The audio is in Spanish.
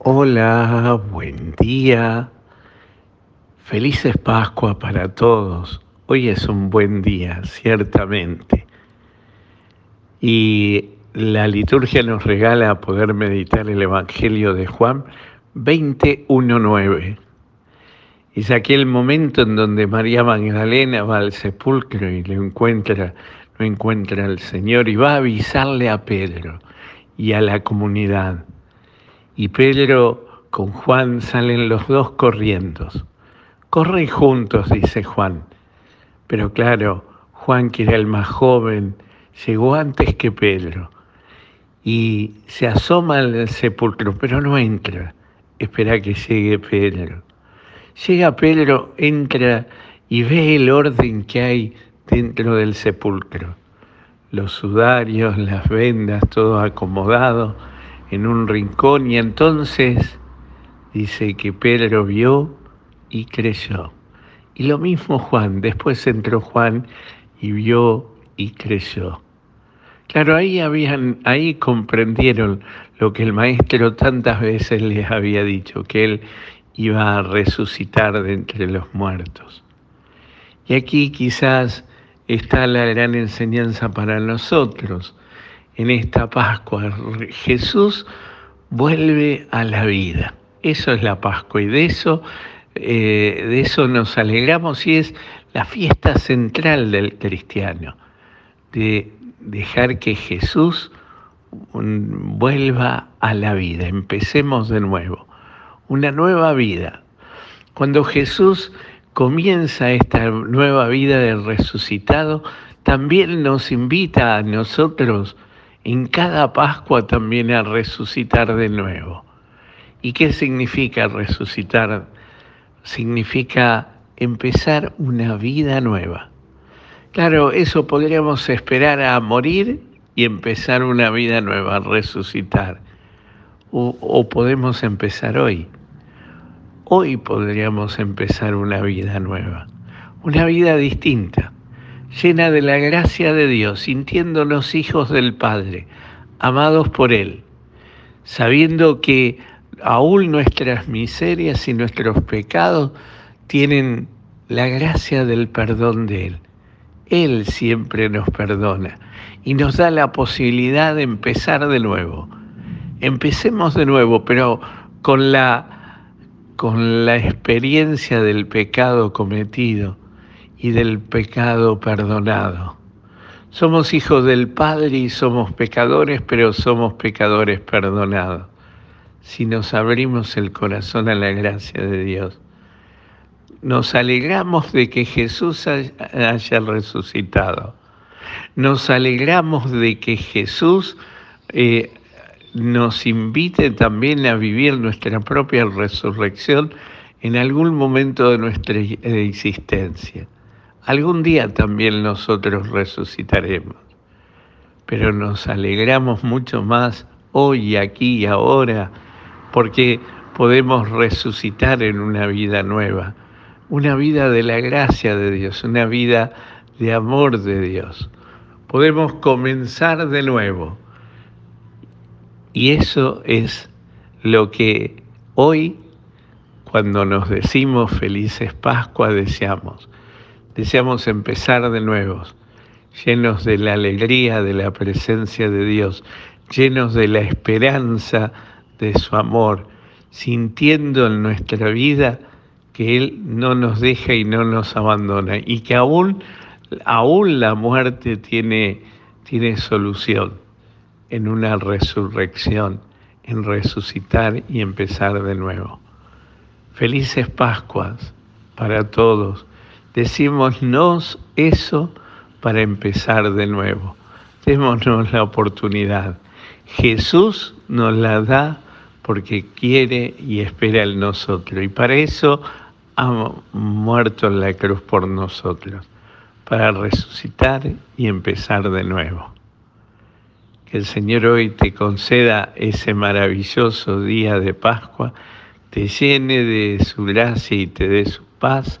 Hola, buen día. Felices Pascua para todos. Hoy es un buen día, ciertamente. Y la liturgia nos regala poder meditar el Evangelio de Juan 21.9. Es aquel momento en donde María Magdalena va al sepulcro y le encuentra, no encuentra al Señor y va a avisarle a Pedro y a la comunidad. Y Pedro con Juan salen los dos corriendo. Corren juntos, dice Juan. Pero claro, Juan, que era el más joven, llegó antes que Pedro y se asoma al sepulcro, pero no entra. Espera que llegue Pedro. Llega Pedro, entra y ve el orden que hay dentro del sepulcro. Los sudarios, las vendas, todo acomodado en un rincón y entonces dice que Pedro vio y creyó. Y lo mismo Juan, después entró Juan y vio y creyó. Claro, ahí habían, ahí comprendieron lo que el maestro tantas veces les había dicho, que él iba a resucitar de entre los muertos. Y aquí quizás está la gran enseñanza para nosotros en esta Pascua. Jesús vuelve a la vida. Eso es la Pascua y de eso, eh, de eso nos alegramos y es la fiesta central del cristiano, de dejar que Jesús vuelva a la vida, empecemos de nuevo, una nueva vida. Cuando Jesús comienza esta nueva vida del resucitado, también nos invita a nosotros en cada Pascua también a resucitar de nuevo. ¿Y qué significa resucitar? Significa empezar una vida nueva. Claro, eso podríamos esperar a morir y empezar una vida nueva, resucitar. O, o, podemos empezar hoy. Hoy podríamos empezar una vida nueva, una vida distinta llena de la gracia de Dios, sintiéndonos hijos del Padre, amados por Él, sabiendo que aún nuestras miserias y nuestros pecados tienen la gracia del perdón de Él. Él siempre nos perdona y nos da la posibilidad de empezar de nuevo. Empecemos de nuevo, pero con la, con la experiencia del pecado cometido y del pecado perdonado. Somos hijos del Padre y somos pecadores, pero somos pecadores perdonados. Si nos abrimos el corazón a la gracia de Dios, nos alegramos de que Jesús haya resucitado. Nos alegramos de que Jesús eh, nos invite también a vivir nuestra propia resurrección en algún momento de nuestra existencia. Algún día también nosotros resucitaremos, pero nos alegramos mucho más hoy, aquí y ahora, porque podemos resucitar en una vida nueva, una vida de la gracia de Dios, una vida de amor de Dios. Podemos comenzar de nuevo. Y eso es lo que hoy, cuando nos decimos felices Pascua, deseamos deseamos empezar de nuevo, llenos de la alegría de la presencia de Dios, llenos de la esperanza de su amor, sintiendo en nuestra vida que Él no nos deja y no nos abandona y que aún, aún la muerte tiene, tiene solución en una resurrección, en resucitar y empezar de nuevo. Felices Pascuas para todos Decímonos eso para empezar de nuevo. Démonos la oportunidad. Jesús nos la da porque quiere y espera en nosotros. Y para eso ha muerto en la cruz por nosotros, para resucitar y empezar de nuevo. Que el Señor hoy te conceda ese maravilloso día de Pascua, te llene de su gracia y te dé su paz